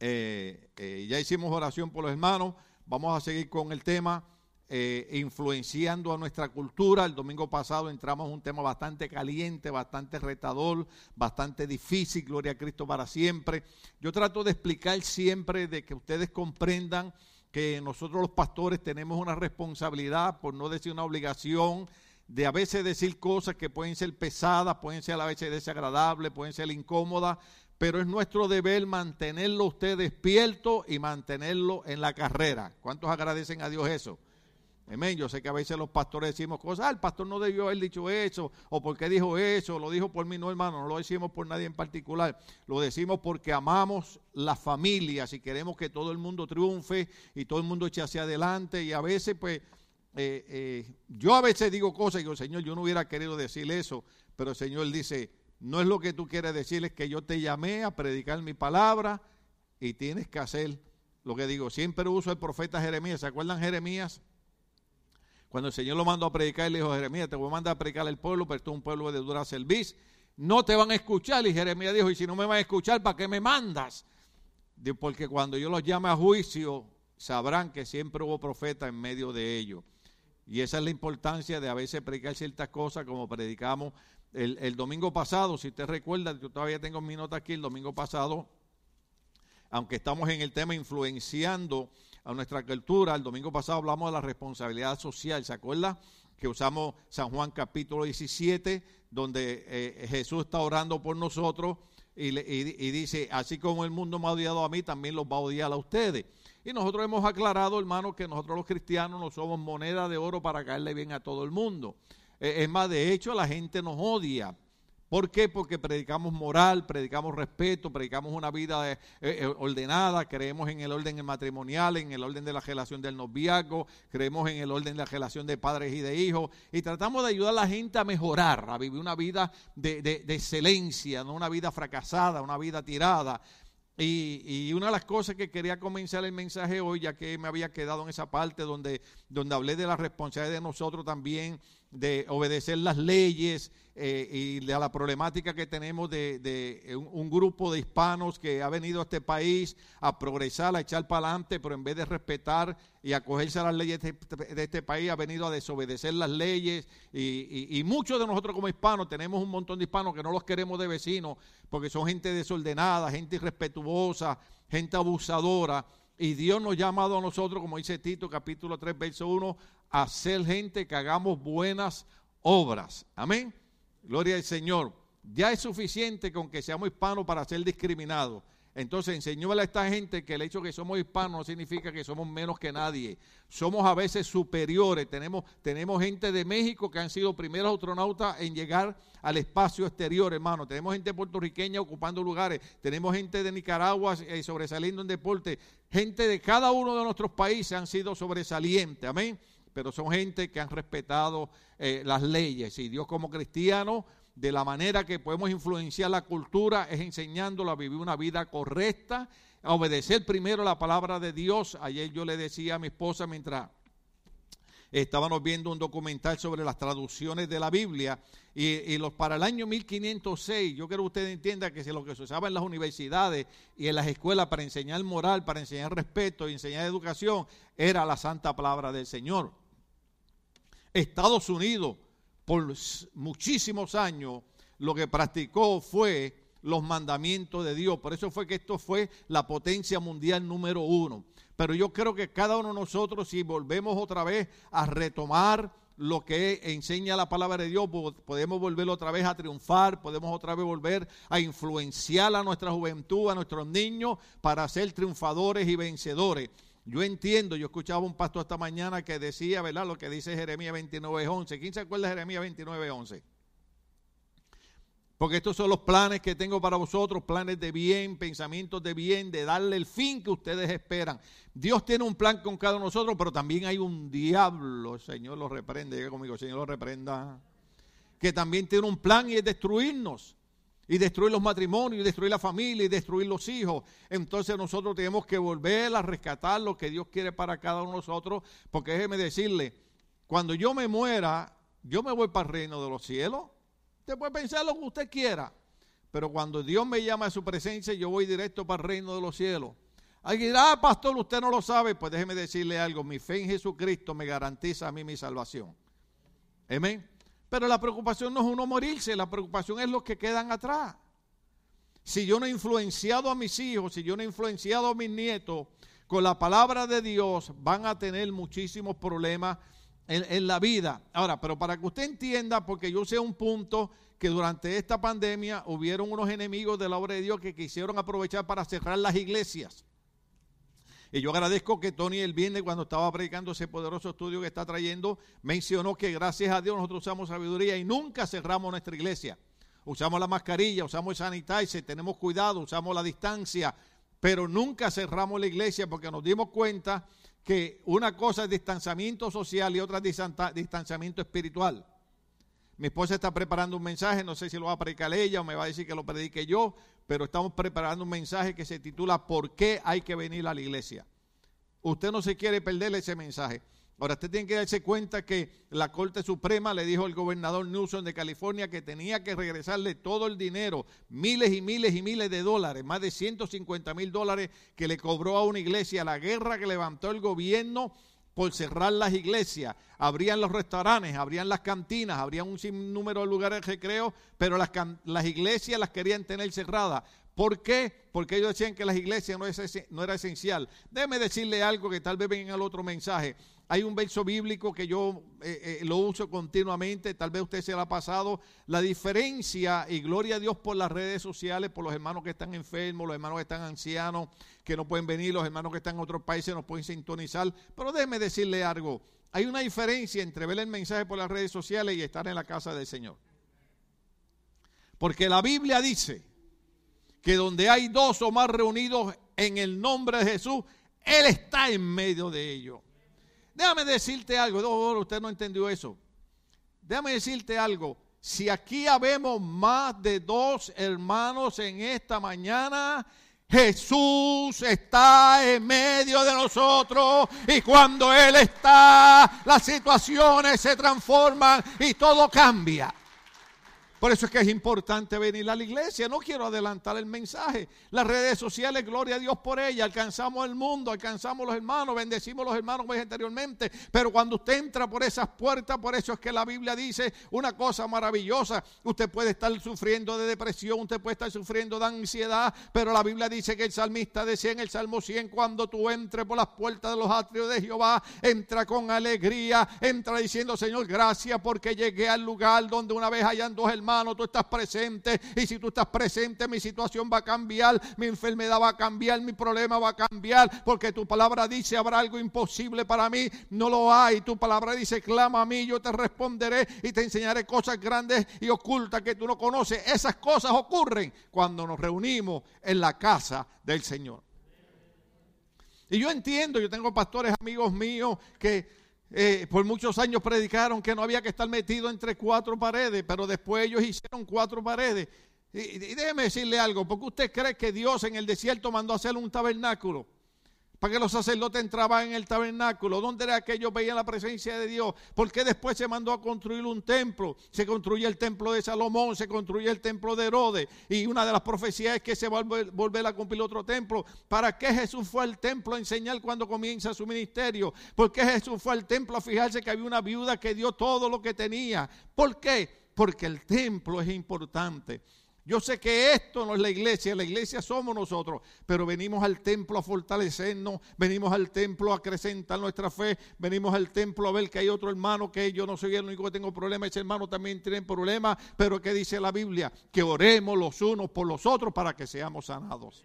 Eh, eh, ya hicimos oración por los hermanos. Vamos a seguir con el tema eh, influenciando a nuestra cultura. El domingo pasado entramos en un tema bastante caliente, bastante retador, bastante difícil. Gloria a Cristo para siempre. Yo trato de explicar siempre de que ustedes comprendan que nosotros los pastores tenemos una responsabilidad, por no decir una obligación, de a veces decir cosas que pueden ser pesadas, pueden ser a veces desagradables, pueden ser incómodas, pero es nuestro deber mantenerlo usted despierto y mantenerlo en la carrera. ¿Cuántos agradecen a Dios eso? Amén. Yo sé que a veces los pastores decimos cosas, ah, el pastor no debió haber dicho eso, o porque dijo eso, lo dijo por mí, no hermano, no lo decimos por nadie en particular, lo decimos porque amamos las familias y queremos que todo el mundo triunfe y todo el mundo eche hacia adelante y a veces pues eh, eh, yo a veces digo cosas y digo, Señor, yo no hubiera querido decir eso, pero el Señor dice, no es lo que tú quieres decir, es que yo te llamé a predicar mi palabra y tienes que hacer lo que digo. Siempre uso el profeta Jeremías, ¿se acuerdan Jeremías? Cuando el Señor lo mandó a predicar, le dijo, Jeremías, te voy a mandar a predicar al pueblo, pero es un pueblo de dura servicio. No te van a escuchar. Y Jeremías dijo, y si no me van a escuchar, ¿para qué me mandas? Porque cuando yo los llame a juicio, sabrán que siempre hubo profeta en medio de ellos. Y esa es la importancia de a veces predicar ciertas cosas como predicamos el, domingo pasado. Si usted recuerda, yo todavía tengo mi nota aquí, el domingo pasado, aunque estamos en el tema influenciando a nuestra cultura. El domingo pasado hablamos de la responsabilidad social, ¿se acuerda? Que usamos San Juan capítulo 17, donde eh, Jesús está orando por nosotros y, dice, así como el mundo me ha odiado a mí, también los va a odiar a ustedes. Y nosotros hemos aclarado, hermano, que nosotros los cristianos no somos moneda de oro para caerle bien a todo el mundo. Eh, es más, de hecho, la gente nos odia ¿Por qué? Porque predicamos moral, predicamos respeto, predicamos una vida eh, eh, ordenada, creemos en el orden matrimonial, en el orden de la relación del noviazgo, creemos en el orden de la relación de padres y de hijos, y tratamos de ayudar a la gente a mejorar, a vivir una vida de, de excelencia, no una vida fracasada, una vida tirada. Y, una de las cosas que quería comenzar el mensaje hoy, ya que me había quedado en esa parte donde, donde hablé de la responsabilidad de nosotros también de obedecer las leyes eh, y de la problemática que tenemos de, un, grupo de hispanos que ha venido a este país a progresar, a echar para adelante, pero en vez de respetar y acogerse a las leyes de, este país, ha venido a desobedecer las leyes. Y, y, muchos de nosotros como hispanos, tenemos un montón de hispanos que no los queremos de vecinos, porque son gente desordenada, gente irrespetuosa, gente abusadora. Y Dios nos ha llamado a nosotros, como dice Tito capítulo 3, verso 1, a ser gente que hagamos buenas obras. Amén. Gloria al Señor. Ya es suficiente con que seamos hispanos para ser discriminados. Entonces, enseñóle a esta gente que el hecho de que somos hispanos no significa que somos menos que nadie. Somos a veces superiores. Tenemos, tenemos gente de México que han sido primeros astronautas en llegar al espacio exterior, hermano. Tenemos gente puertorriqueña ocupando lugares. Tenemos gente de Nicaragua eh, sobresaliendo en deporte. Gente de cada uno de nuestros países han sido sobresalientes. Amén. Pero son gente que han respetado eh, las leyes. Y Dios como cristiano de la manera que podemos influenciar la cultura es enseñándola a vivir una vida correcta, a obedecer primero la palabra de Dios. Ayer yo le decía a mi esposa mientras estábamos viendo un documental sobre las traducciones de la Biblia y, los para el año 1506, yo quiero que usted entienda que si lo que se usaba en las universidades y en las escuelas para enseñar moral, para enseñar respeto y enseñar educación, era la santa palabra del Señor. Estados Unidos por muchísimos años lo que practicó fue los mandamientos de Dios. Por eso fue que esto fue la potencia mundial número uno. Pero yo creo que cada uno de nosotros, si volvemos otra vez a retomar lo que enseña la palabra de Dios, podemos volver otra vez a triunfar, podemos otra vez volver a influenciar a nuestra juventud, a nuestros niños, para ser triunfadores y vencedores. Yo entiendo, yo escuchaba un pastor esta mañana que decía, ¿verdad? Lo que dice Jeremías 29.11. ¿Quién se acuerda de Jeremías 29.11? Porque estos son los planes que tengo para vosotros, planes de bien, pensamientos de bien, de darle el fin que ustedes esperan. Dios tiene un plan con cada uno de nosotros, pero también hay un diablo, el Señor lo reprende, diga conmigo, el Señor lo reprenda, que también tiene un plan y es destruirnos y destruir los matrimonios, y destruir la familia, y destruir los hijos. Entonces nosotros tenemos que volver a rescatar lo que Dios quiere para cada uno de nosotros, porque déjeme decirle, cuando yo me muera, yo me voy para el reino de los cielos. Usted puede pensar lo que usted quiera, pero cuando Dios me llama a su presencia, yo voy directo para el reino de los cielos. Alguien dirá, ah, pastor, usted no lo sabe. Pues déjeme decirle algo, mi fe en Jesucristo me garantiza a mí mi salvación. Amén. Pero la preocupación no es uno morirse, la preocupación es los que quedan atrás. Si yo no he influenciado a mis hijos, si yo no he influenciado a mis nietos con la palabra de Dios, van a tener muchísimos problemas en, la vida. Ahora, pero para que usted entienda, porque yo sé un punto que durante esta pandemia hubieron unos enemigos de la obra de Dios que quisieron aprovechar para cerrar las iglesias. Y yo agradezco que Tony el viernes, cuando estaba predicando ese poderoso estudio que está trayendo, mencionó que gracias a Dios nosotros usamos sabiduría y nunca cerramos nuestra iglesia. Usamos la mascarilla, usamos el sanitizer, tenemos cuidado, usamos la distancia, pero nunca cerramos la iglesia porque nos dimos cuenta que una cosa es distanciamiento social y otra es distanciamiento espiritual. Mi esposa está preparando un mensaje, no sé si lo va a predicar ella o me va a decir que lo predique yo, pero estamos preparando un mensaje que se titula ¿Por qué hay que venir a la iglesia? Usted no se quiere perder ese mensaje. Ahora, usted tiene que darse cuenta que la Corte Suprema le dijo al gobernador Newsom de California que tenía que regresarle todo el dinero, miles y miles y miles de dólares, más de 150 mil dólares que le cobró a una iglesia, la guerra que levantó el gobierno por cerrar las iglesias. Abrían los restaurantes, abrían las cantinas, habrían un sinnúmero de lugares de recreo, pero las, iglesias las querían tener cerradas. ¿Por qué? Porque ellos decían que las iglesias no, es, no era esencial. Déjeme decirle algo que tal vez venga al otro mensaje. Hay un verso bíblico que yo eh, eh, lo uso continuamente, tal vez usted se lo ha pasado. La diferencia, y gloria a Dios por las redes sociales, por los hermanos que están enfermos, los hermanos que están ancianos, que no pueden venir, los hermanos que están en otros países no pueden sintonizar. Pero déjeme decirle algo. Hay una diferencia entre ver el mensaje por las redes sociales y estar en la casa del Señor. Porque la Biblia dice que donde hay dos o más reunidos en el nombre de Jesús, Él está en medio de ellos. Déjame decirte algo, usted no entendió eso. Déjame decirte algo. Si aquí habemos más de dos hermanos en esta mañana, Jesús está en medio de nosotros y cuando Él está, las situaciones se transforman y todo cambia. Por eso es que es importante venir a la iglesia. No quiero adelantar el mensaje. Las redes sociales, gloria a Dios por ellas. Alcanzamos el mundo, alcanzamos los hermanos, bendecimos los hermanos anteriormente. Pero cuando usted entra por esas puertas, por eso es que la Biblia dice una cosa maravillosa. Usted puede estar sufriendo de depresión, usted puede estar sufriendo de ansiedad. Pero la Biblia dice que el salmista decía en el Salmo 100, cuando tú entres por las puertas de los atrios de Jehová, entra con alegría, entra diciendo, Señor, gracias porque llegué al lugar donde una vez hayan dos hermanos hermano, tú estás presente. Y si tú estás presente, mi situación va a cambiar, mi enfermedad va a cambiar, mi problema va a cambiar. Porque tu palabra dice, habrá algo imposible para mí. No lo hay. Tu palabra dice, clama a mí, yo te responderé y te enseñaré cosas grandes y ocultas que tú no conoces. Esas cosas ocurren cuando nos reunimos en la casa del Señor. Y yo entiendo, yo tengo pastores amigos míos que eh, por muchos años predicaron que no había que estar metido entre cuatro paredes, pero después ellos hicieron cuatro paredes. Y, déjeme decirle algo, porque usted cree que Dios en el desierto mandó hacer un tabernáculo para que los sacerdotes entraban en el tabernáculo. ¿Dónde era que ellos veían la presencia de Dios? Porque después se mandó a construir un templo. Se construye el templo de Salomón, se construye el templo de Herodes. Y una de las profecías es que se va a volver a cumplir otro templo. ¿Para qué Jesús fue al templo a enseñar cuando comienza su ministerio? ¿Por qué Jesús fue al templo a fijarse que había una viuda que dio todo lo que tenía? ¿Por qué? Porque el templo es importante. Yo sé que esto no es la iglesia, la iglesia somos nosotros, pero venimos al templo a fortalecernos, venimos al templo a acrecentar nuestra fe, venimos al templo a ver que hay otro hermano que yo no soy el único que tengo problemas, ese hermano también tiene problemas, pero ¿qué dice la Biblia? Que oremos los unos por los otros para que seamos sanados.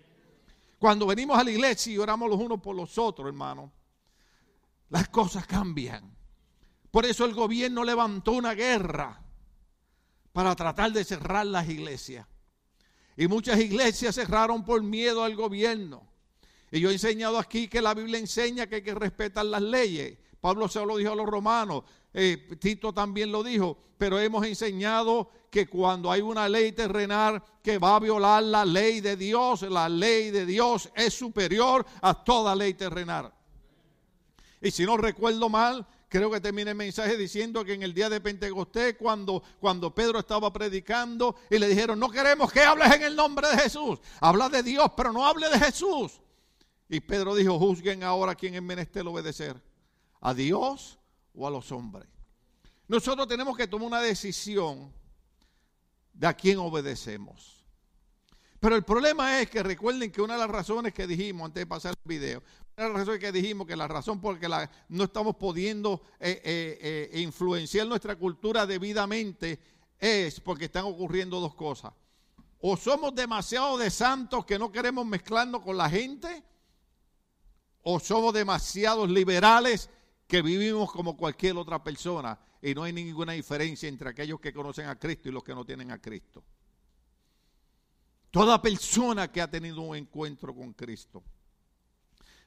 Cuando venimos a la iglesia y oramos los unos por los otros, hermano, las cosas cambian. Por eso el gobierno levantó una guerra para tratar de cerrar las iglesias. Y muchas iglesias cerraron por miedo al gobierno. Y yo he enseñado aquí que la Biblia enseña que hay que respetar las leyes. Pablo se lo dijo a los romanos, eh, Tito también lo dijo, pero hemos enseñado que cuando hay una ley terrenal que va a violar la ley de Dios, la ley de Dios es superior a toda ley terrenal. Y si no recuerdo mal, Creo que termina el mensaje diciendo que en el día de Pentecostés, cuando, cuando Pedro estaba predicando y le dijeron, no queremos que hables en el nombre de Jesús. Habla de Dios, pero no hable de Jesús. Y Pedro dijo, juzguen ahora quién es menester obedecer, a Dios o a los hombres. Nosotros tenemos que tomar una decisión de a quién obedecemos. Pero el problema es que recuerden que una de las razones que dijimos antes de pasar el video, las razones que dijimos que la razón por la que no estamos pudiendo eh, eh, eh, influenciar nuestra cultura debidamente es porque están ocurriendo dos cosas. O somos demasiado de santos que no queremos mezclarnos con la gente, o somos demasiados liberales que vivimos como cualquier otra persona y no hay ninguna diferencia entre aquellos que conocen a Cristo y los que no tienen a Cristo. Toda persona que ha tenido un encuentro con Cristo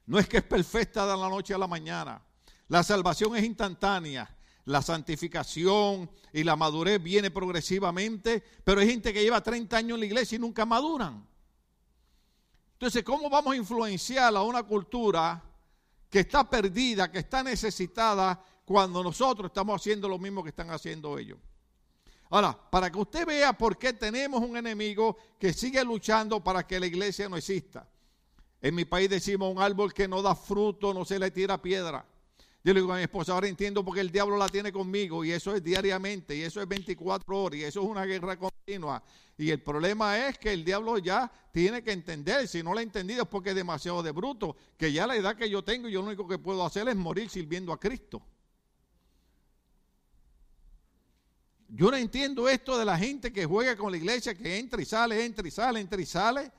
no es que es perfecta de la noche a la mañana. La salvación es instantánea. La santificación y la madurez viene progresivamente, pero hay gente que lleva 30 años en la iglesia y nunca maduran. Entonces, ¿cómo vamos a influenciar a una cultura que está perdida, que está necesitada, cuando nosotros estamos haciendo lo mismo que están haciendo ellos? Ahora, para que usted vea por qué tenemos un enemigo que sigue luchando para que la iglesia no exista. En mi país decimos un árbol que no da fruto, no se le tira piedra. Yo le digo a mi esposa, ahora entiendo porque el diablo la tiene conmigo y eso es diariamente y eso es 24 horas y eso es una guerra continua. Y el problema es que el diablo ya tiene que entender, si no lo ha entendido es porque es demasiado de bruto, que ya la edad que yo tengo yo lo único que puedo hacer es morir sirviendo a Cristo. Yo no entiendo esto de la gente que juega con la iglesia, que entra y sale, entra y sale, entra y sale.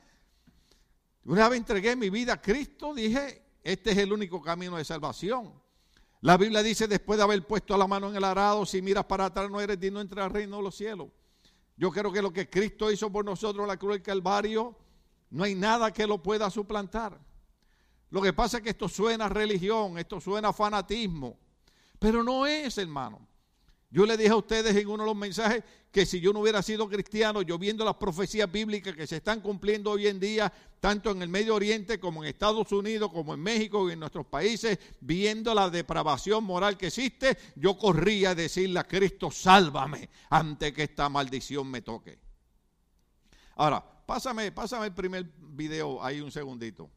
Una vez entregué mi vida a Cristo, dije, este es el único camino de salvación. La Biblia dice, después de haber puesto la mano en el arado, si miras para atrás no eres digno entre el reino de los cielos. Yo creo que lo que Cristo hizo por nosotros en la cruz del Calvario, no hay nada que lo pueda suplantar. Lo que pasa es que esto suena a religión, esto suena a fanatismo, pero no es, hermano. Yo le dije a ustedes en uno de los mensajes que si yo no hubiera sido cristiano, yo viendo las profecías bíblicas que se están cumpliendo hoy en día, tanto en el Medio Oriente como en Estados Unidos, como en México y en nuestros países, viendo la depravación moral que existe, yo corría a decirle a Cristo, sálvame antes que esta maldición me toque. Ahora, pásame, pásame el primer video ahí un segundito.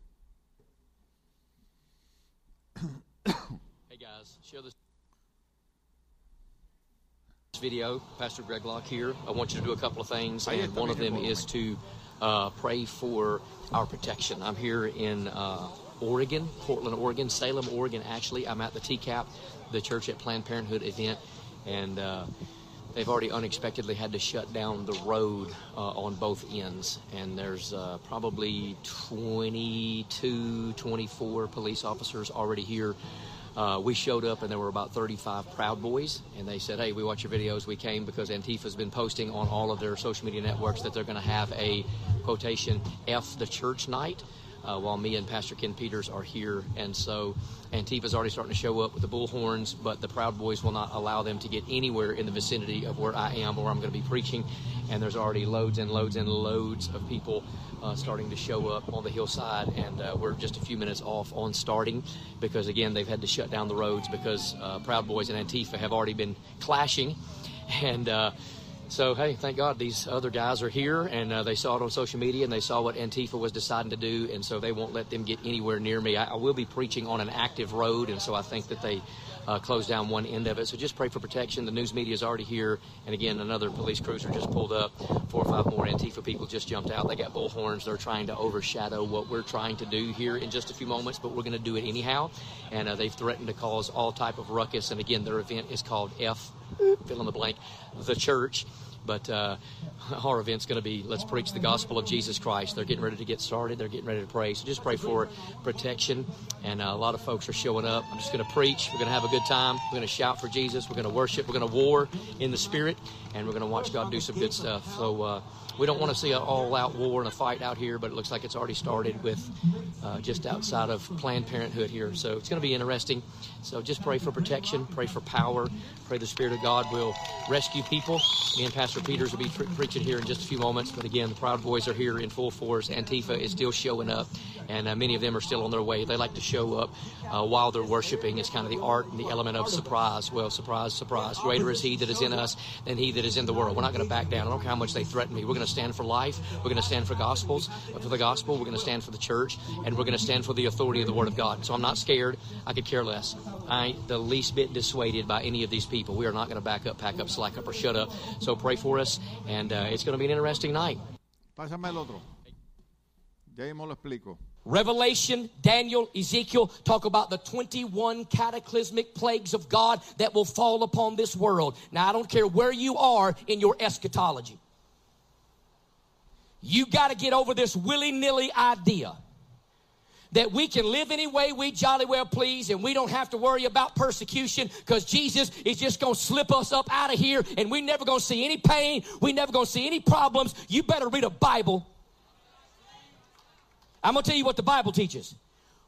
Hey guys, video, Pastor Greg Locke here. I want you to do a couple of things, and one of them is to uh, pray for our protection. I'm here in uh, Oregon, Portland, Oregon, Salem, Oregon. Actually, I'm at the TCAP, the Church at Planned Parenthood event, and uh, they've already unexpectedly had to shut down the road uh, on both ends. And there's uh, probably 22, 24 police officers already here uh, we showed up and there were about 35 Proud Boys, and they said, "Hey, we watch your videos. We came because Antifa's been posting on all of their social media networks that they're going to have a quotation F the church night." Uh, while me and Pastor Ken Peters are here. And so Antifa's already starting to show up with the bullhorns, but the Proud Boys will not allow them to get anywhere in the vicinity of where I am or I'm going to be preaching. And there's already loads and loads and loads of people uh, starting to show up on the hillside, and uh, we're just a few minutes off on starting because, again, they've had to shut down the roads because uh, Proud Boys and Antifa have already been clashing. And uh, so, hey, thank God these other guys are here and uh, they saw it on social media and they saw what Antifa was deciding to do, and so they won't let them get anywhere near me. I, I will be preaching on an active road, and so I think that they uh, close down one end of it. So just pray for protection. The news media is already here. And again, another police cruiser just pulled up. Four or five more Antifa people just jumped out. They got bullhorns. They're trying to overshadow what we're trying to do here in just a few moments, but we're going to do it anyhow. And uh, they've threatened to cause all type of ruckus. And again, their event is called F, fill in the blank, the church. But uh, our event's going to be let's preach the gospel of Jesus Christ. They're getting ready to get started. They're getting ready to pray. So just pray for protection. And uh, a lot of folks are showing up. I'm just going to preach. We're going to have a good time. We're going to shout for Jesus. We're going to worship. We're going to war in the spirit. And we're going to watch God do some good stuff. So, uh, we don't want to see an all-out war and a fight out here, but it looks like it's already started with uh, just outside of Planned Parenthood here. So it's going to be interesting. So just pray for protection, pray for power, pray the Spirit of God will rescue people. Me and Pastor Peters will be pre- preaching here in just a few moments. But again, the Proud Boys are here in full force. Antifa is still showing up, and uh, many of them are still on their way. They like to show up uh, while they're worshiping. It's kind of the art and the element of surprise. Well, surprise, surprise. Greater is He that is in us than He that is in the world. We're not going to back down. I don't care how much they threaten me. We're going to stand for life. We're going to stand for gospels, for the gospel. We're going to stand for the church, and we're going to stand for the authority of the Word of God. So I'm not scared. I could care less. I ain't the least bit dissuaded by any of these people. We are not going to back up, pack up, slack up, or shut up. So pray for us, and uh, it's going to be an interesting night. Pásame el otro. Ya mismo lo explico. Revelation, Daniel, Ezekiel talk about the 21 cataclysmic plagues of God that will fall upon this world. Now, I don't care where you are in your eschatology. You got to get over this willy nilly idea that we can live any way we jolly well please and we don't have to worry about persecution because Jesus is just going to slip us up out of here and we never going to see any pain. We never going to see any problems. You better read a Bible. I'm going to tell you what the Bible teaches.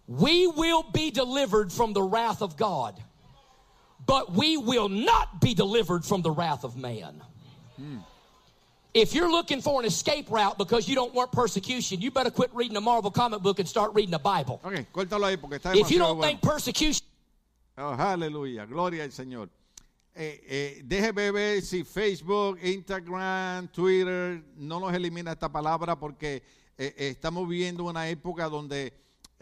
We will be delivered from the wrath of God, but we will not be delivered from the wrath of man. Hmm. If you're looking for an escape route because you don't want persecution, you better quit reading a Marvel comic book and start reading the Bible. Okay, ahí porque está If you don't bueno. think persecution Oh, aleluya, gloria al Señor. Eh, eh, déjeme ver si Facebook, Instagram, Twitter no nos elimina esta palabra porque eh, estamos viviendo una época donde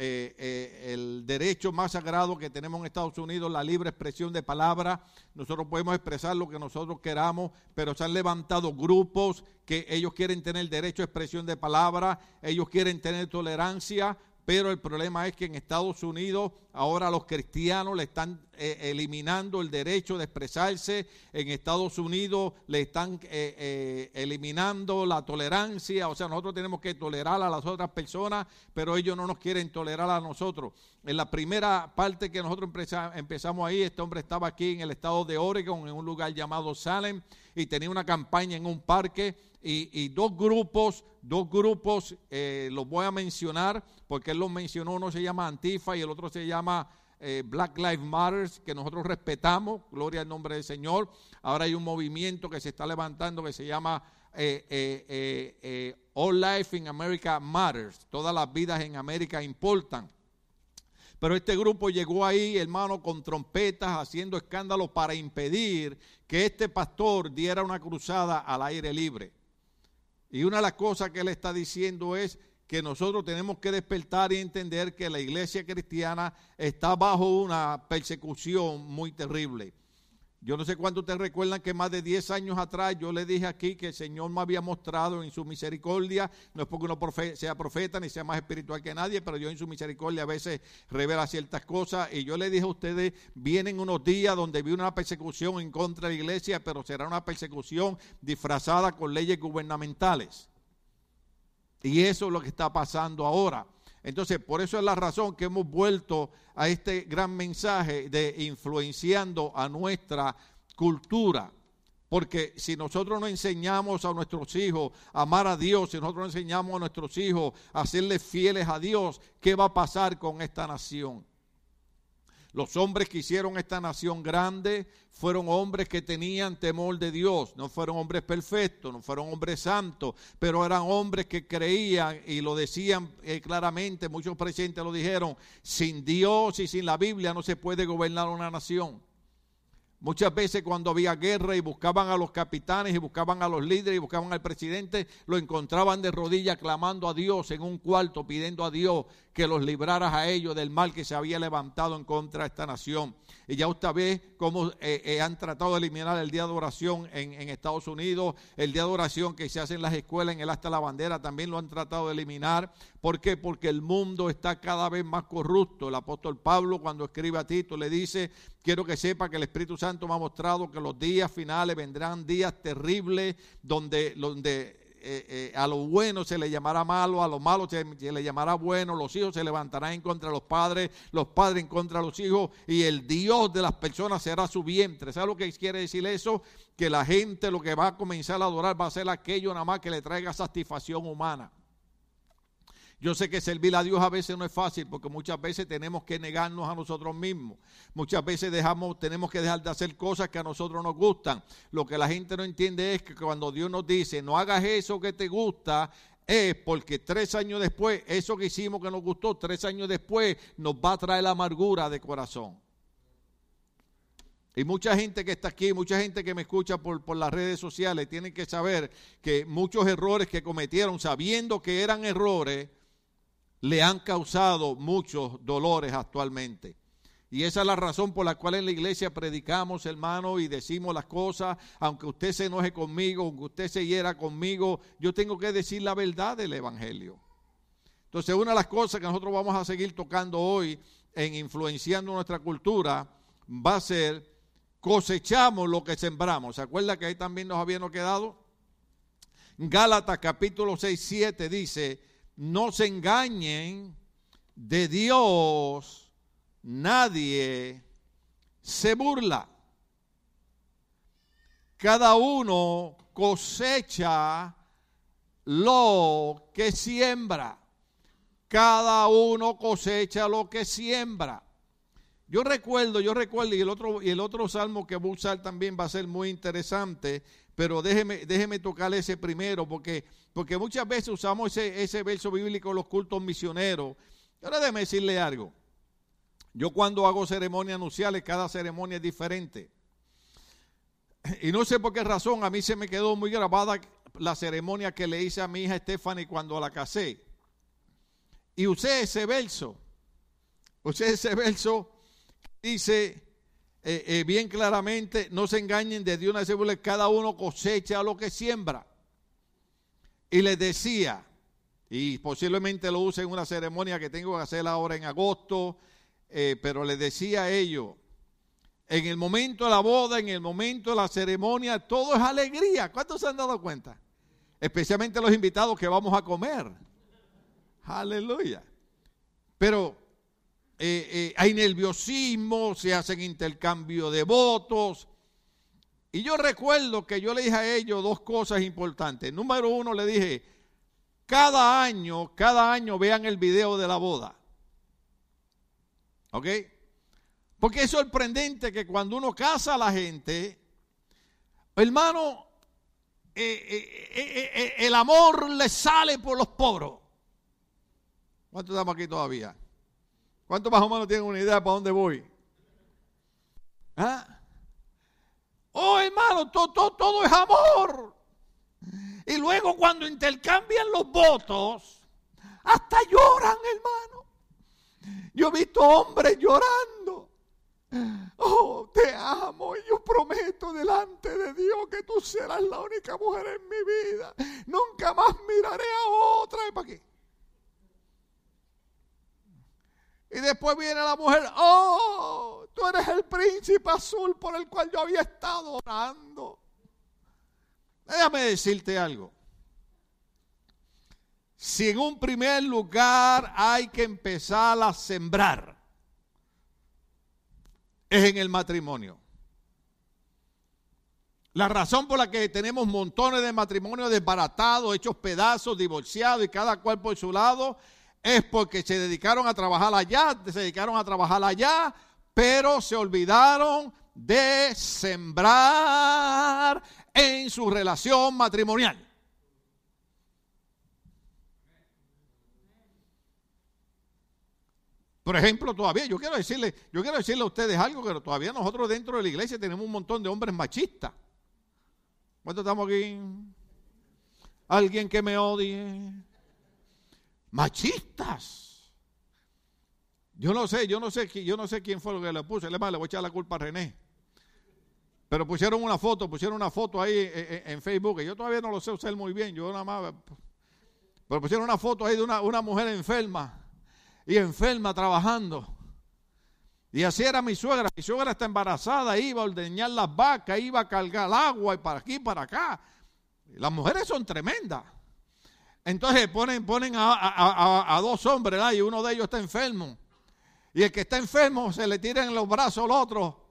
eh, eh, el derecho más sagrado que tenemos en Estados Unidos, la libre expresión de palabra, nosotros podemos expresar lo que nosotros queramos, pero se han levantado grupos que ellos quieren tener derecho a expresión de palabra, ellos quieren tener tolerancia, pero el problema es que en Estados Unidos ahora los cristianos le están eh, eliminando el derecho de expresarse, en Estados Unidos le están eh, eh, eliminando la tolerancia, o sea, nosotros tenemos que tolerar a las otras personas, pero ellos no nos quieren tolerar a nosotros. En la primera parte que nosotros empeza- empezamos ahí, este hombre estaba aquí en el estado de Oregon, en un lugar llamado Salem, y tenía una campaña en un parque. Y, dos grupos, dos grupos, los voy a mencionar porque él los mencionó, uno se llama Antifa y el otro se llama eh, Black Lives Matter, que nosotros respetamos, gloria al nombre del Señor. Ahora hay un movimiento que se está levantando que se llama eh, eh, All Life in America Matters, todas las vidas en América importan. Pero este grupo llegó ahí, hermano, con trompetas, haciendo escándalo para impedir que este pastor diera una cruzada al aire libre. Y una de las cosas que él está diciendo es que nosotros tenemos que despertar y entender que la iglesia cristiana está bajo una persecución muy terrible. Yo no sé cuánto ustedes recuerdan que más de 10 años atrás yo le dije aquí que el Señor me había mostrado en su misericordia, no es porque uno sea profeta ni sea más espiritual que nadie, pero yo en su misericordia a veces revela ciertas cosas y yo le dije a ustedes, vienen unos días donde vi una persecución en contra de la iglesia, pero será una persecución disfrazada con leyes gubernamentales. Y eso es lo que está pasando ahora. Entonces, por eso es la razón que hemos vuelto a este gran mensaje de influenciando a nuestra cultura. Porque si nosotros no enseñamos a nuestros hijos a amar a Dios, si nosotros no enseñamos a nuestros hijos a serles fieles a Dios, ¿qué va a pasar con esta nación? Los hombres que hicieron esta nación grande fueron hombres que tenían temor de Dios. No fueron hombres perfectos, no fueron hombres santos, pero eran hombres que creían y lo decían eh, claramente. Muchos presidentes lo dijeron: sin Dios y sin la Biblia no se puede gobernar una nación. Muchas veces cuando había guerra y buscaban a los capitanes y buscaban a los líderes y buscaban al presidente, lo encontraban de rodillas clamando a Dios en un cuarto, pidiendo a Dios que los librara a ellos del mal que se había levantado en contra de esta nación. Y ya usted ve cómo eh, eh, han tratado de eliminar el día de oración en, en Estados Unidos, el día de oración que se hace en las escuelas, en el hasta la bandera, también lo han tratado de eliminar. ¿Por qué? Porque el mundo está cada vez más corrupto. El apóstol Pablo cuando escribe a Tito le dice, quiero que sepa que el Espíritu Santo me ha mostrado que los días finales vendrán días terribles donde, donde eh, eh, a lo bueno se le llamará malo, a lo malo se, se, le llamará bueno, los hijos se levantarán en contra de los padres, los padres en contra de los hijos, y el Dios de las personas será su vientre. ¿Sabe lo que quiere decir eso? Que la gente lo que va a comenzar a adorar va a ser aquello nada más que le traiga satisfacción humana. Yo sé que servir a Dios a veces no es fácil porque muchas veces tenemos que negarnos a nosotros mismos. Muchas veces dejamos, tenemos que dejar de hacer cosas que a nosotros nos gustan. Lo que la gente no entiende es que cuando Dios nos dice, no hagas eso que te gusta, es porque tres años después, eso que hicimos que nos gustó, tres años después nos va a traer la amargura de corazón. Y mucha gente que está aquí, mucha gente que me escucha por, por, las redes sociales, tienen que saber que muchos errores que cometieron, sabiendo que eran errores, le han causado muchos dolores actualmente. Y esa es la razón por la cual en la iglesia predicamos, hermano, y decimos las cosas, aunque usted se enoje conmigo, aunque usted se hiera conmigo, yo tengo que decir la verdad del Evangelio. Entonces, una de las cosas que nosotros vamos a seguir tocando hoy en influenciando nuestra cultura va a ser cosechamos lo que sembramos. ¿Se acuerda que ahí también nos habíamos quedado? Gálatas capítulo 6, 7 dice, no se engañen de Dios, nadie se burla. Cada uno cosecha lo que siembra. Cada uno cosecha lo que siembra. Yo recuerdo, yo recuerdo, y el otro, y el otro salmo que voy a usar también va a ser muy interesante, pero déjeme, déjeme tocar ese primero, porque, porque muchas veces usamos ese, ese verso bíblico en los cultos misioneros. Ahora déjeme decirle algo. Yo cuando hago ceremonias nupciales, cada ceremonia es diferente. Y no sé por qué razón, a mí se me quedó muy grabada la ceremonia que le hice a mi hija Stephanie cuando la casé. Y usé ese verso. Usé ese verso dice eh, eh, bien claramente, no se engañen de Dios, una cada uno cosecha lo que siembra. Y les decía, y posiblemente lo use en una ceremonia que tengo que hacer ahora en agosto, eh, pero les decía a ellos, en el momento de la boda, en el momento de la ceremonia, todo es alegría. ¿Cuántos se han dado cuenta? Especialmente los invitados que vamos a comer. Aleluya. Pero eh, eh, hay nerviosismo, se hacen intercambio de votos. Y yo recuerdo que yo le dije a ellos dos cosas importantes. Número uno, le dije, cada año, cada año vean el video de la boda. ¿Ok? Porque es sorprendente que cuando uno casa a la gente, hermano, eh, el amor le sale por los poros. ¿Cuántos estamos aquí todavía? ¿Cuántos más o menos tienen una idea para dónde voy? ¿Ah? Oh, hermano, todo, todo, es amor. Y luego cuando intercambian los votos, hasta lloran, hermano. Yo he visto hombres llorando. Oh, te amo y yo prometo delante de Dios que tú serás la única mujer en mi vida. Nunca más miraré a otra. ¿Para qué? Y después viene la mujer, oh, tú eres el príncipe azul por el cual yo había estado orando. Déjame decirte algo. Si en un primer lugar hay que empezar a sembrar, es en el matrimonio. La razón por la que tenemos montones de matrimonios desbaratados, hechos pedazos, divorciados y cada cual por su lado, es porque se dedicaron a trabajar allá, se dedicaron a trabajar allá, pero se olvidaron de sembrar en su relación matrimonial. Por ejemplo, todavía yo quiero decirle, yo quiero decirle a ustedes algo que todavía nosotros dentro de la iglesia tenemos un montón de hombres machistas. ¿Cuántos estamos aquí? Alguien que me odie machistas. Yo no sé, yo no sé, quién fue lo que le puso. Le voy a echar la culpa a René. Pero pusieron una foto, pusieron una foto ahí eh, eh, en, Facebook, yo todavía no lo sé usar muy bien, yo nada más. Pero pusieron una foto ahí de una, mujer enferma y enferma trabajando. Y así era mi suegra. Mi suegra está embarazada, iba a ordeñar las vacas, iba a cargar agua y para aquí, para acá. Las mujeres son tremendas. Entonces ponen, ponen a, dos hombres y uno de ellos está enfermo. Y el que está enfermo se le tira en los brazos al otro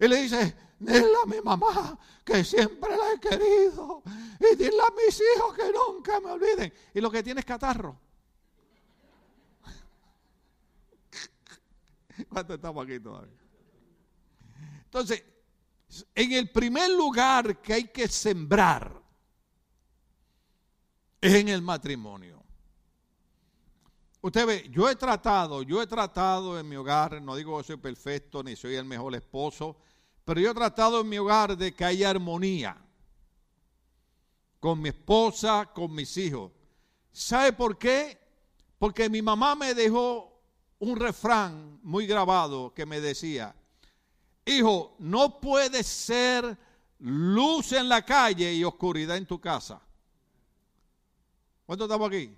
y le dice, dile a mi mamá que siempre la he querido y dile a mis hijos que nunca me olviden. Y lo que tiene es catarro. ¿Cuánto estamos aquí todavía? Entonces, en el primer lugar que hay que sembrar en el matrimonio. Usted ve, yo he tratado, yo he tratado en mi hogar, no digo que soy perfecto ni soy el mejor esposo, pero yo he tratado en mi hogar de que haya armonía con mi esposa, con mis hijos. ¿Sabe por qué? Porque mi mamá me dejó un refrán muy grabado que me decía, hijo, no puede ser luz en la calle y oscuridad en tu casa. ¿Cuánto estamos aquí?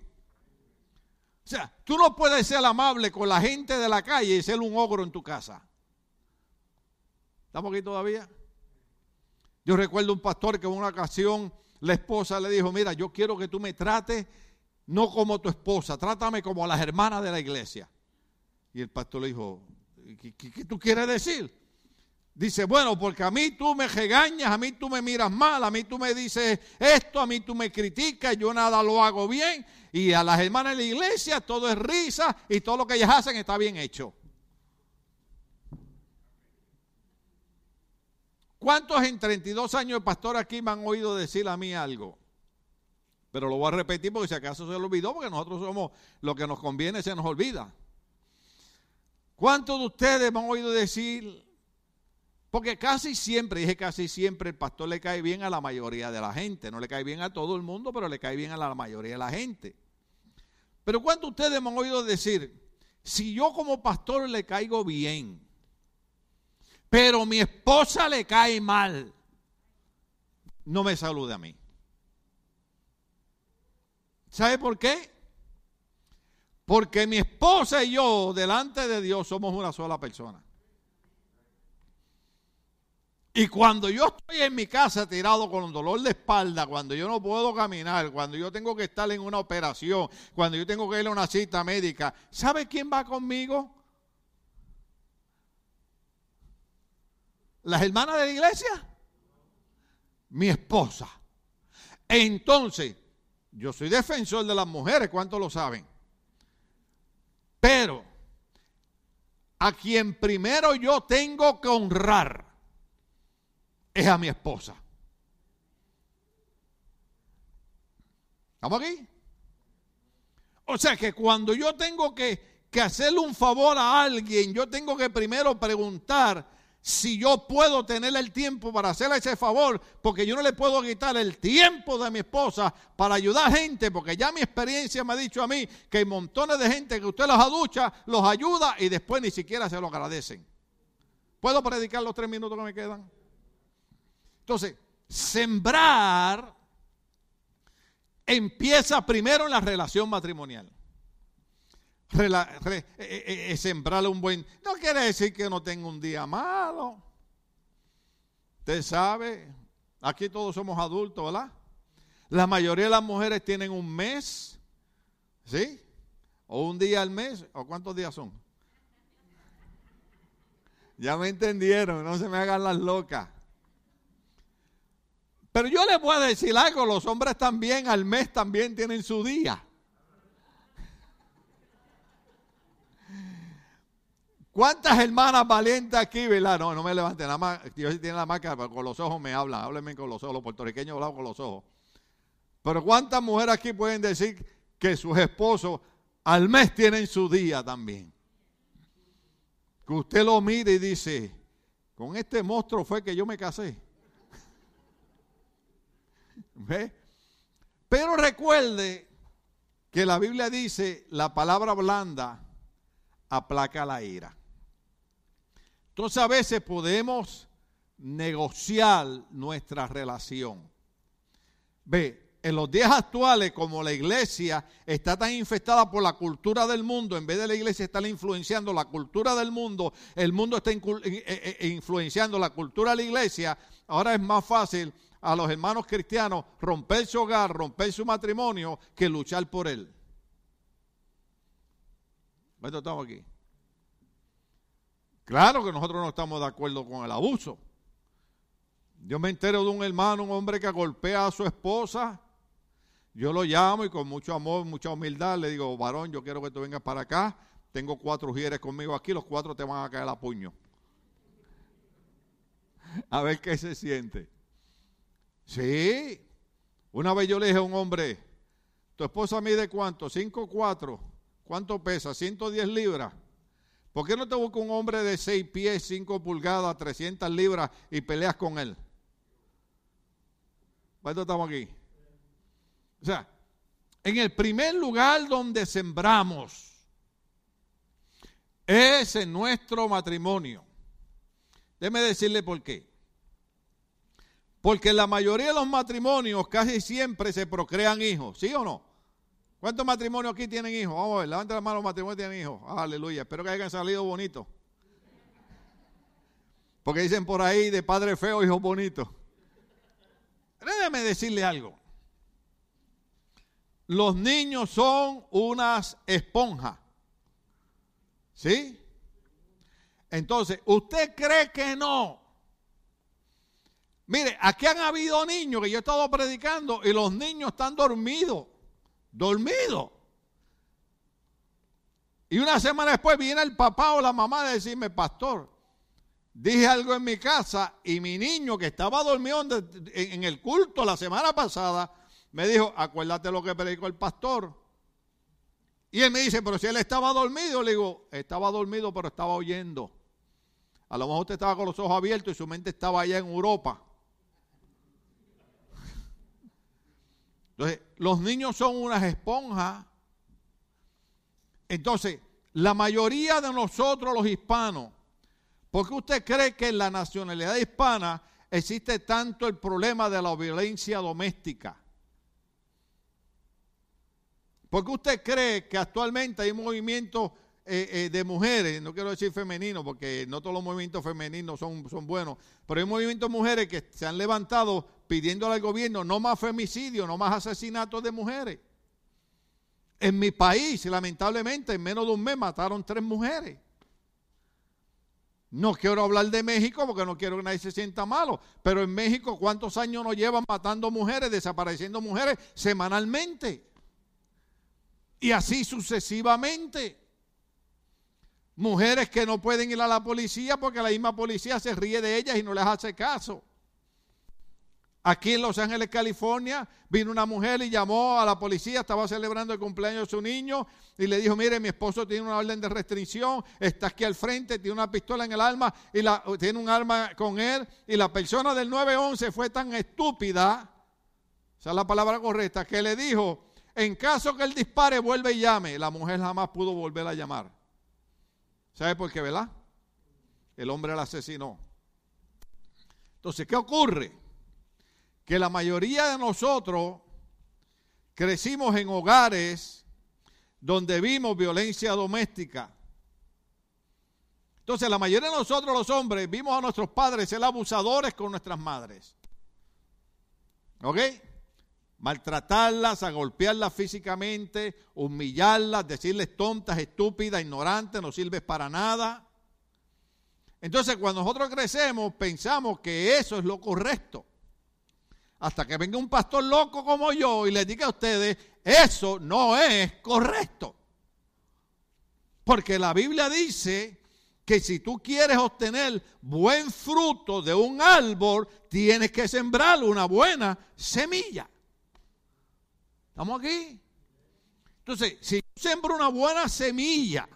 O sea, tú no puedes ser amable con la gente de la calle y ser un ogro en tu casa. ¿Estamos aquí todavía? Yo recuerdo un pastor que en una ocasión la esposa le dijo, mira, yo quiero que tú me trates no como tu esposa, trátame como a las hermanas de la iglesia. Y el pastor le dijo, ¿qué, tú quieres decir? Dice, bueno, porque a mí tú me regañas, a mí tú me miras mal, a mí tú me dices esto, a mí tú me criticas, yo nada lo hago bien. Y a las hermanas de la iglesia todo es risa y todo lo que ellas hacen está bien hecho. ¿Cuántos en 32 años de pastor aquí me han oído decir a mí algo? Pero lo voy a repetir porque si acaso se lo olvidó, porque nosotros somos lo que nos conviene, se nos olvida. ¿Cuántos de ustedes me han oído decir porque casi siempre, dije casi siempre, el pastor le cae bien a la mayoría de la gente. No le cae bien a todo el mundo, pero le cae bien a la mayoría de la gente. Pero ¿cuántos de ustedes me han oído decir, si yo como pastor le caigo bien, pero mi esposa le cae mal, no me salude a mí? ¿Sabe por qué? Porque mi esposa y yo, delante de Dios, somos una sola persona. Y cuando yo estoy en mi casa tirado con dolor de espalda, cuando yo no puedo caminar, cuando yo tengo que estar en una operación, cuando yo tengo que ir a una cita médica, ¿sabe quién va conmigo? ¿Las hermanas de la iglesia? Mi esposa. Entonces, yo soy defensor de las mujeres, ¿cuántos lo saben? Pero a quien primero yo tengo que honrar es a mi esposa. ¿Estamos aquí? O sea que cuando yo tengo que, que hacerle un favor a alguien, yo tengo que primero preguntar si yo puedo tener el tiempo para hacerle ese favor, porque yo no le puedo quitar el tiempo de mi esposa para ayudar a gente, porque ya mi experiencia me ha dicho a mí que hay montones de gente que usted los aducha, los ayuda y después ni siquiera se lo agradecen. ¿Puedo predicar los tres minutos que me quedan? Entonces, sembrar empieza primero en la relación matrimonial. Eh, eh, eh, sembrarle un buen... No quiere decir que no tenga un día malo. Usted sabe, aquí todos somos adultos, ¿verdad? La mayoría de las mujeres tienen un mes, ¿sí? O un día al mes, o cuántos días son. Ya me entendieron, no se me hagan las locas. Pero yo les voy a decir algo, los hombres también al mes también tienen su día. ¿Cuántas hermanas valientes aquí, verdad? No, no me levanten, nada más, Dios tiene la marca, con los ojos me hablan, háblenme con los ojos, los puertorriqueños hablan con los ojos. Pero ¿cuántas mujeres aquí pueden decir que sus esposos al mes tienen su día también? Que usted lo mire y dice, con este monstruo fue que yo me casé. ¿Ve? Pero recuerde que la Biblia dice, la palabra blanda aplaca la ira. Entonces a veces podemos negociar nuestra relación. Ve, en los días actuales, como la iglesia está tan infestada por la cultura del mundo, en vez de la iglesia estar influenciando la cultura del mundo, el mundo está eh, eh, eh, influenciando la cultura de la iglesia, ahora es más fácil a los hermanos cristianos romper su hogar, romper su matrimonio, que luchar por él. ¿Esto estamos aquí? Claro que nosotros no estamos de acuerdo con el abuso. Yo me entero de un hermano, un hombre que golpea a su esposa. Yo lo llamo y con mucho amor, mucha humildad le digo, varón, yo quiero que tú vengas para acá. Tengo cuatro ujieres conmigo aquí, los cuatro te van a caer a puño. A ver qué se siente. Sí. Una vez yo le dije a un hombre, ¿Tu esposa mide cuánto? 5'4". ¿Cuánto pesa? 110 libras. ¿Por qué no te busca un hombre de 6 pies, 5 pulgadas, 300 libras y peleas con él? ¿Cuánto estamos aquí? O sea, en el primer lugar donde sembramos es en nuestro matrimonio. Déjeme decirle por qué. Porque la mayoría de los matrimonios casi siempre se procrean hijos, ¿sí o no? ¿Cuántos matrimonios aquí tienen hijos? Vamos a ver, levanten la mano los matrimonios tienen hijos. Aleluya, espero que hayan salido bonitos. Porque dicen por ahí de padre feo, hijos bonitos. Déjeme decirle algo. Los niños son unas esponjas. ¿Sí? Entonces, ¿usted cree que no? Mire, aquí han habido niños que yo he estado predicando y los niños están dormidos. Dormidos. Y una semana después viene el papá o la mamá a decirme, pastor, dije algo en mi casa y mi niño que estaba dormido en el culto la semana pasada me dijo, acuérdate lo que predicó el pastor. Y él me dice, pero si él estaba dormido, le digo, estaba dormido, pero estaba oyendo. A lo mejor usted estaba con los ojos abiertos y su mente estaba allá en Europa. Entonces, los niños son unas esponjas. Entonces, la mayoría de nosotros los hispanos, ¿por qué usted cree que en la nacionalidad hispana existe tanto el problema de la violencia doméstica? ¿Por qué usted cree que actualmente hay movimientos eh, eh, de mujeres, no quiero decir femeninos, porque no todos los movimientos femeninos son, son buenos, pero hay movimientos de mujeres que se han levantado pidiéndole al gobierno no más femicidios, no más asesinatos de mujeres. En mi país, lamentablemente, en menos de un mes mataron tres mujeres. No quiero hablar de México porque no quiero que nadie se sienta malo, pero en México, ¿cuántos años nos llevan matando mujeres, desapareciendo mujeres semanalmente? Y así sucesivamente. Mujeres que no pueden ir a la policía porque la misma policía se ríe de ellas y no les hace caso. Aquí en Los Ángeles, California, vino una mujer y llamó a la policía, estaba celebrando el cumpleaños de su niño y le dijo, mire, mi esposo tiene una orden de restricción, está aquí al frente, tiene una pistola en el alma y tiene un arma con él y la persona del 911 fue tan estúpida, esa es la palabra correcta, que le dijo, en caso que él dispare, vuelve y llame. La mujer jamás pudo volver a llamar. ¿Sabe por qué, verdad? El hombre la asesinó. Entonces, ¿qué ocurre? Que la mayoría de nosotros crecimos en hogares donde vimos violencia doméstica. Entonces, la mayoría de nosotros los hombres vimos a nuestros padres ser abusadores con nuestras madres. ¿Ok? maltratarlas, a golpearlas físicamente, humillarlas, decirles tontas, estúpidas, ignorantes, no sirves para nada. Entonces cuando nosotros crecemos pensamos que eso es lo correcto. Hasta que venga un pastor loco como yo y les diga a ustedes, eso no es correcto. Porque la Biblia dice que si tú quieres obtener buen fruto de un árbol, tienes que sembrar una buena semilla. ¿Estamos aquí? Entonces, si yo sembro una buena semilla,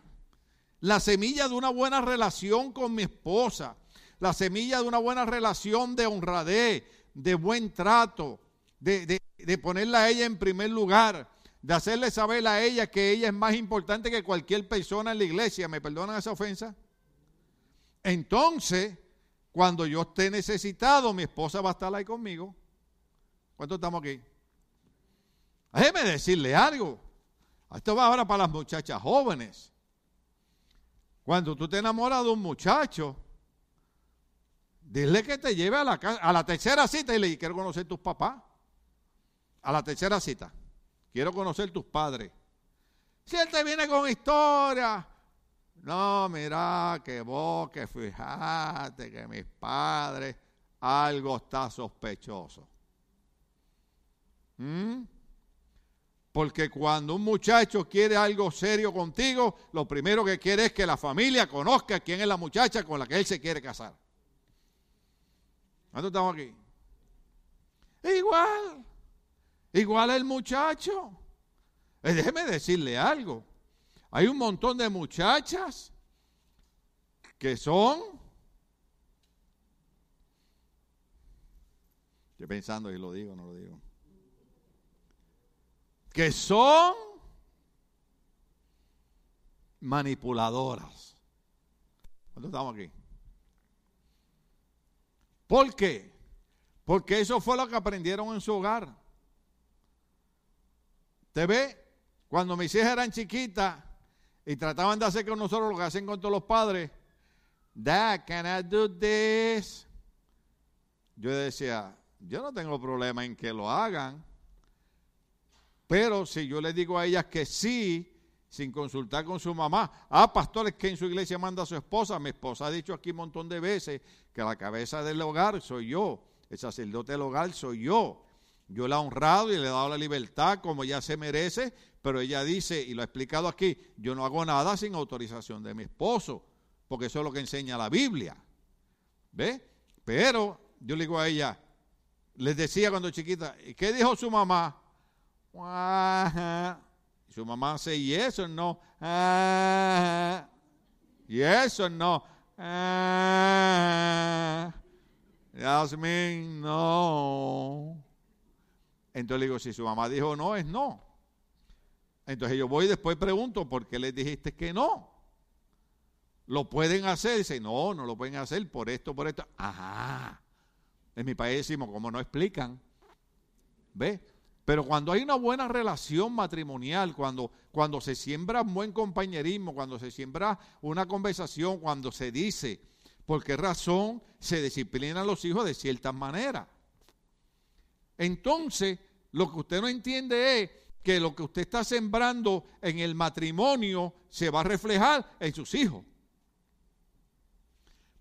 la semilla de una buena relación con mi esposa, la semilla de una buena relación de honradez, de buen trato, de, ponerla a ella en primer lugar, de hacerle saber a ella que ella es más importante que cualquier persona en la iglesia. ¿Me perdonan esa ofensa? Entonces, cuando yo esté necesitado, mi esposa va a estar ahí conmigo. ¿Cuántos estamos aquí? Déjeme decirle algo. Esto va ahora para las muchachas jóvenes. Cuando tú te enamoras de un muchacho, dile que te lleve a la, a la tercera cita y le quiero conocer tus papás. A la tercera cita. Quiero conocer tus padres. Si él te viene con historia, no, mira, que vos, que fíjate, que mis padres, algo está sospechoso. ¿Mm? Porque cuando un muchacho quiere algo serio contigo, lo primero que quiere es que la familia conozca quién es la muchacha con la que él se quiere casar. ¿Cuántos estamos aquí? Igual, igual el muchacho. Eh, déjeme decirle algo. Hay un montón de muchachas que son... Estoy pensando y lo digo, no lo digo. Que son manipuladoras. ¿Cuántos estamos aquí? ¿Por qué? Porque eso fue lo que aprendieron en su hogar. ¿Te ve? Cuando mis hijas eran chiquitas y trataban de hacer con nosotros lo que hacen con todos los padres, Dad, can I do this? Yo decía, yo no tengo problema en que lo hagan, pero si yo le digo a ellas que sí, sin consultar con su mamá. Ah, pastores que en su iglesia manda a su esposa. Mi esposa ha dicho aquí un montón de veces que la cabeza del hogar soy yo. El sacerdote del hogar soy yo. Yo la he honrado y le he dado la libertad como ella se merece, pero ella dice, y lo ha explicado aquí, yo no hago nada sin autorización de mi esposo, porque eso es lo que enseña la Biblia. ¿Ve? Pero yo le digo a ella, les decía cuando chiquita, ¿y qué dijo su mamá? Su mamá dice, y eso no. y eso no. Ah, Yasmin, no. Entonces le digo, si su mamá dijo no, es no. Entonces yo voy y después pregunto, ¿por qué les dijiste que no? ¿Lo pueden hacer? Dice, no, no lo pueden hacer por esto, por esto. Ajá. En mi país decimos, como no explican. ¿Ve? Pero cuando hay una buena relación matrimonial, cuando, cuando se siembra un buen compañerismo, cuando se siembra una conversación, cuando se dice por qué razón se disciplinan los hijos de cierta manera. Entonces, lo que usted no entiende es que lo que usted está sembrando en el matrimonio se va a reflejar en sus hijos.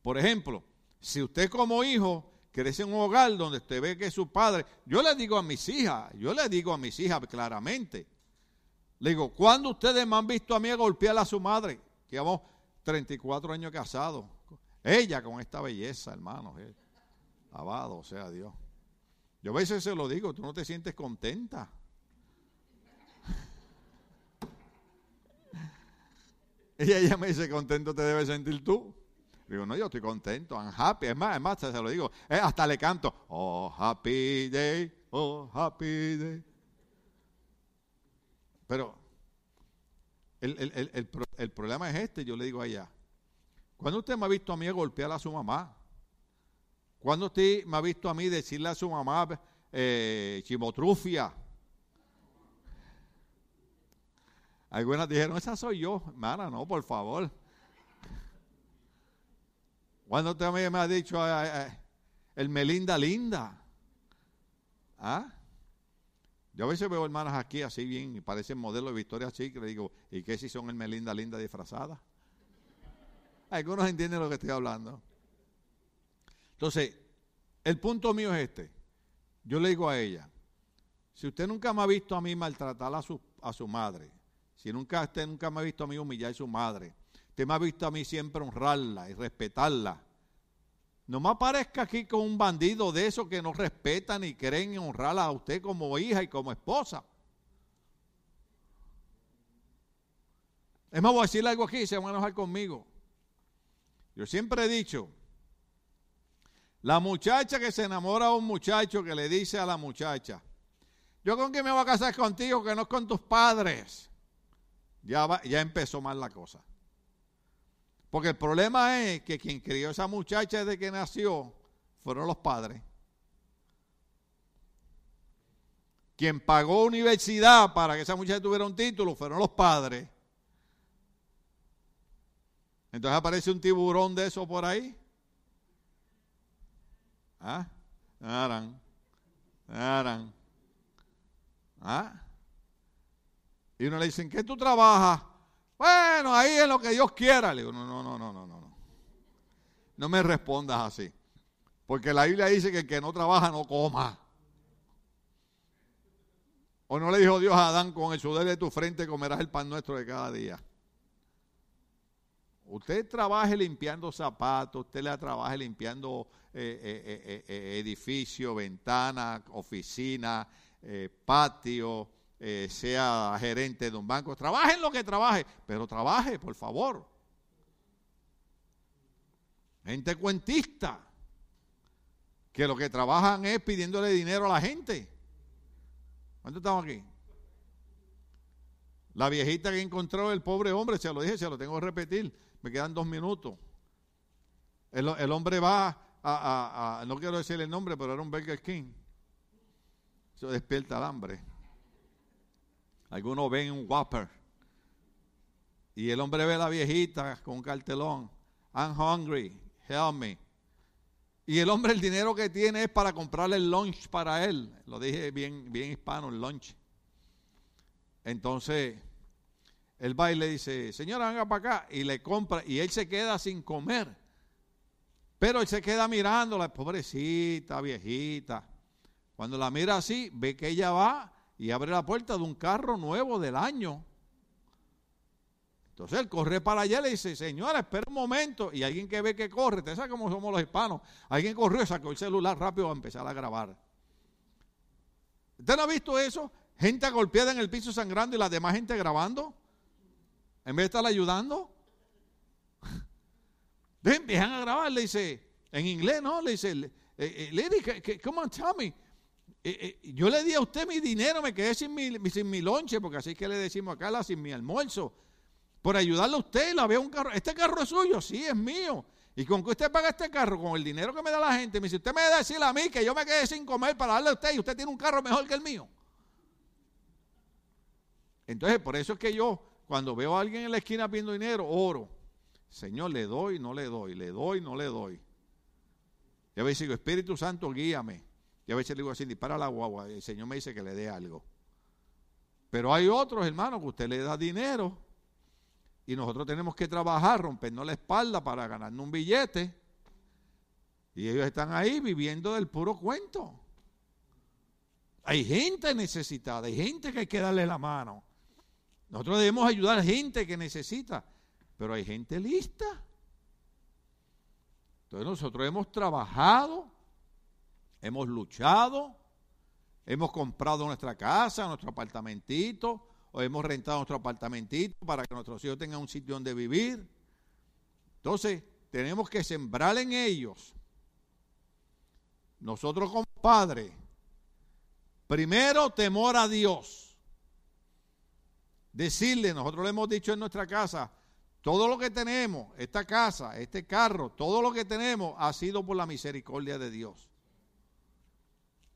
Por ejemplo, si usted como hijo crece en un hogar donde usted ve que su padre, yo le digo a mis hijas, yo le digo a mis hijas claramente, le digo, ¿cuándo ustedes me han visto a mí golpear a su madre? Que llevamos 34 años casados. Ella con esta belleza, hermano. Eh, alabado sea Dios. Yo a veces se lo digo, tú no te sientes contenta. Ella me dice, contento te debes sentir tú. Digo, no, yo estoy contento, I'm happy. Es más, es más, se lo digo. Eh, hasta le canto, oh, happy day, oh, happy day. Pero el, el problema es este, yo le digo a ella. ¿Cuándo usted me ha visto a mí golpear a su mamá? ¿Cuándo usted me ha visto a mí decirle a su mamá eh, chimotrufia? Algunas dijeron, esa soy yo. Hermana, no, por favor. ¿Cuándo usted me ha dicho el Melinda linda? ¿Ah? Yo a veces veo hermanas aquí así bien, y parecen modelos de Victoria así, que le digo, ¿y qué si son el Melinda linda disfrazada? Algunos entienden lo que estoy hablando. Entonces, el punto mío es este. Yo le digo a ella, si usted nunca me ha visto a mí maltratar a su, a su madre, si nunca usted nunca me ha visto a mí humillar a su madre, usted me ha visto a mí siempre honrarla y respetarla, no me aparezca aquí con un bandido de esos que no respetan ni creen honrarla a usted como hija y como esposa. Es más, voy a decirle algo aquí y se van a enojar conmigo. Yo siempre he dicho, la muchacha que se enamora a un muchacho que le dice a la muchacha, yo con quién me voy a casar contigo que no es con tus padres. Ya, ya empezó mal la cosa. Porque el problema es que quien crió a esa muchacha desde que nació fueron los padres. Quien pagó universidad para que esa muchacha tuviera un título fueron los padres. Entonces aparece un tiburón de eso por ahí ¿Ah? Aran. Aran. ¿Ah? Y uno le dice, ¿en qué tú trabajas? Bueno, ahí es lo que Dios quiera. Le digo, no, no, no, no, no, no. No me respondas así. Porque la Biblia dice que el que no trabaja no coma. ¿O no le dijo Dios a Adán, con el sudor de tu frente comerás el pan nuestro de cada día? Usted trabaje limpiando zapatos, usted le trabaje limpiando eh, eh, eh, edificio, ventana, oficina, patio, eh, sea gerente de un banco. Trabaje en lo que trabaje, pero trabaje, por favor. Gente cuentista, que lo que trabajan es pidiéndole dinero a la gente. ¿Cuántos estamos aquí? La viejita que encontró el pobre hombre, se lo dije, se lo tengo que repetir, me quedan dos minutos. El, hombre va a, no quiero decir el nombre, pero era un Burger King. Eso despierta el hambre. Algunos ven un Whopper. Y el hombre ve a la viejita con un cartelón. I'm hungry, help me. Y el hombre el dinero que tiene es para comprarle el lunch para él. Lo dije bien, bien hispano, el lunch. Entonces, él va y le dice, señora, venga para acá. Y le compra, y él se queda sin comer. Pero él se queda mirándola, pobrecita, viejita. Cuando la mira así, ve que ella va y abre la puerta de un carro nuevo del año. Entonces él corre para allá y le dice, señora, espera un momento. Y alguien que ve que corre, usted sabe cómo somos los hispanos. Alguien corrió, sacó el celular rápido a empezar a grabar. ¿Usted no ha visto eso? Gente golpeada en el piso sangrando y la demás gente grabando. En vez de estar ayudando. Empiezan a grabar, le dice, en inglés, ¿no? Le dice, eh, eh, lady, come on, tell me. Eh, yo le di a usted mi dinero, me quedé sin mi, sin mi lonche, porque así que le decimos acá, sin mi almuerzo. Por ayudarle a usted, la veo un carro. ¿Este carro es suyo? Sí, es mío. ¿Y con qué usted paga este carro? Con el dinero que me da la gente. Me usted me debe decir a mí que yo me quedé sin comer para darle a usted y usted tiene un carro mejor que el mío. Entonces, por eso es que yo, cuando veo a alguien en la esquina pidiendo dinero, oro. Señor, le doy, no le doy, le doy, no le doy. Y a veces Espíritu Santo, guíame. Y a veces le digo así, dispara la guagua. El Señor me dice que le dé algo. Pero hay otros, hermanos, que usted le da dinero. Y nosotros tenemos que trabajar, rompernos la espalda para ganarnos un billete. Y ellos están ahí viviendo del puro cuento. Hay gente necesitada, hay gente que hay que darle la mano. Nosotros debemos ayudar a gente que necesita, pero hay gente lista. Entonces nosotros hemos trabajado, hemos luchado, hemos comprado nuestra casa, nuestro apartamentito, o hemos rentado nuestro apartamentito para que nuestros hijos tengan un sitio donde vivir. Entonces, tenemos que sembrar en ellos. Nosotros como padres, primero temor a Dios. Decirle, nosotros le hemos dicho en nuestra casa, todo lo que tenemos, esta casa, este carro, todo lo que tenemos ha sido por la misericordia de Dios.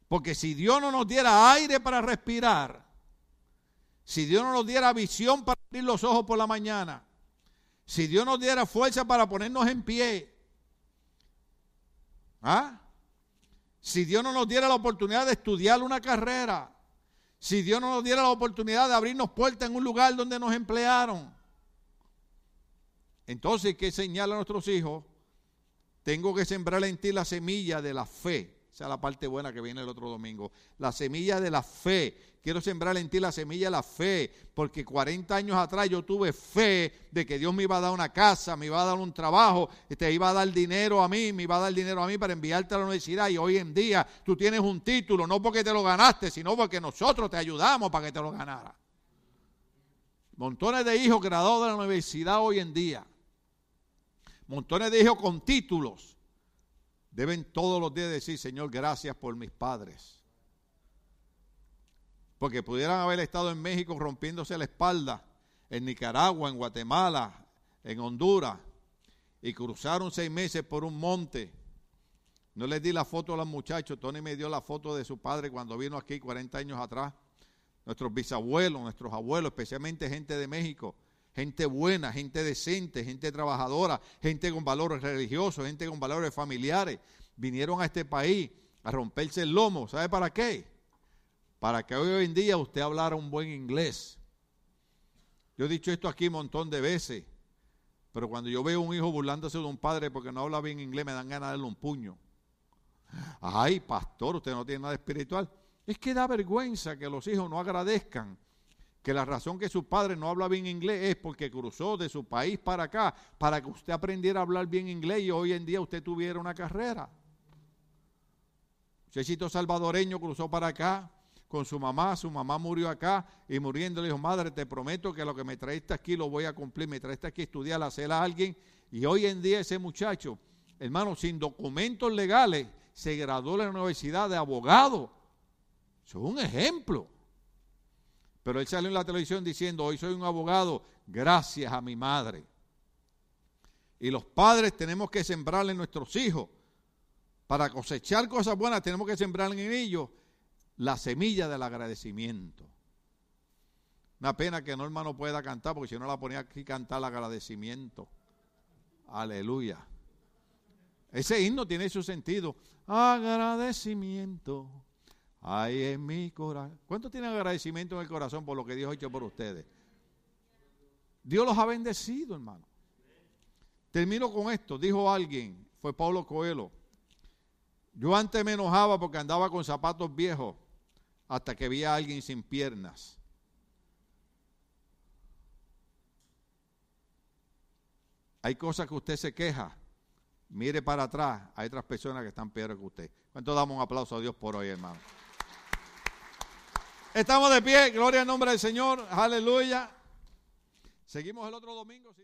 Porque si Dios no nos diera aire para respirar, si Dios no nos diera visión para abrir los ojos por la mañana, si Dios nos diera fuerza para ponernos en pie, ¿ah? si Dios no nos diera la oportunidad de estudiar una carrera, si Dios no nos diera la oportunidad de abrirnos puertas en un lugar donde nos emplearon, entonces, ¿qué señala a nuestros hijos? Tengo que sembrar en ti la semilla de la fe. Esa es la parte buena que viene el otro domingo. La semilla de la fe. Quiero sembrar en ti la semilla de la fe, porque 40 años atrás yo tuve fe de que Dios me iba a dar una casa, me iba a dar un trabajo, te iba a dar dinero a mí, me iba a dar dinero a mí para enviarte a la universidad y hoy en día tú tienes un título, no porque te lo ganaste, sino porque nosotros te ayudamos para que te lo ganara. Montones de hijos graduados de la universidad hoy en día montones de hijos con títulos, deben todos los días decir, Señor, gracias por mis padres. Porque pudieran haber estado en México rompiéndose la espalda, en Nicaragua, en Guatemala, en Honduras, y cruzaron seis meses por un monte. No les di la foto a los muchachos, Tony me dio la foto de su padre cuando vino aquí 40 años atrás. Nuestros bisabuelos, nuestros abuelos, especialmente gente de México, gente buena, gente decente, gente trabajadora, gente con valores religiosos, gente con valores familiares, vinieron a este país a romperse el lomo. ¿Sabe para qué? Para que hoy en día usted hablara un buen inglés. Yo he dicho esto aquí un montón de veces, pero cuando yo veo un hijo burlándose de un padre porque no habla bien inglés, me dan ganas de darle un puño. Ay, pastor, usted no tiene nada espiritual. Es que da vergüenza que los hijos no agradezcan que la razón que su padre no habla bien inglés es porque cruzó de su país para acá para que usted aprendiera a hablar bien inglés y hoy en día usted tuviera una carrera. Muchachito salvadoreño cruzó para acá, con su mamá, su mamá murió acá y muriendo le dijo, madre, te prometo que lo que me traiste aquí lo voy a cumplir, me traiste aquí a estudiar, a hacer a alguien. Y hoy en día ese muchacho, hermano, sin documentos legales, se graduó en la universidad de abogado. Eso es un ejemplo. Pero él salió en la televisión diciendo, hoy soy un abogado gracias a mi madre. Y los padres tenemos que sembrarle en nuestros hijos. Para cosechar cosas buenas tenemos que sembrar en ellos la semilla del agradecimiento. Una pena que Norma no pueda cantar, porque si no la ponía aquí cantar el agradecimiento. Aleluya. Ese himno tiene su sentido. Agradecimiento. Hay en mi corazón. ¿Cuántos tienen agradecimiento en el corazón por lo que Dios ha hecho por ustedes? Dios los ha bendecido, hermano. Termino con esto. Dijo alguien, fue Pablo Coelho. Yo antes me enojaba porque andaba con zapatos viejos hasta que vi a alguien sin piernas. Hay cosas que usted se queja. Mire para atrás. Hay otras personas que están peores que usted. ¿Cuánto damos un aplauso a Dios por hoy, hermano? Estamos de pie. Gloria al nombre del Señor. Aleluya. Seguimos el otro domingo.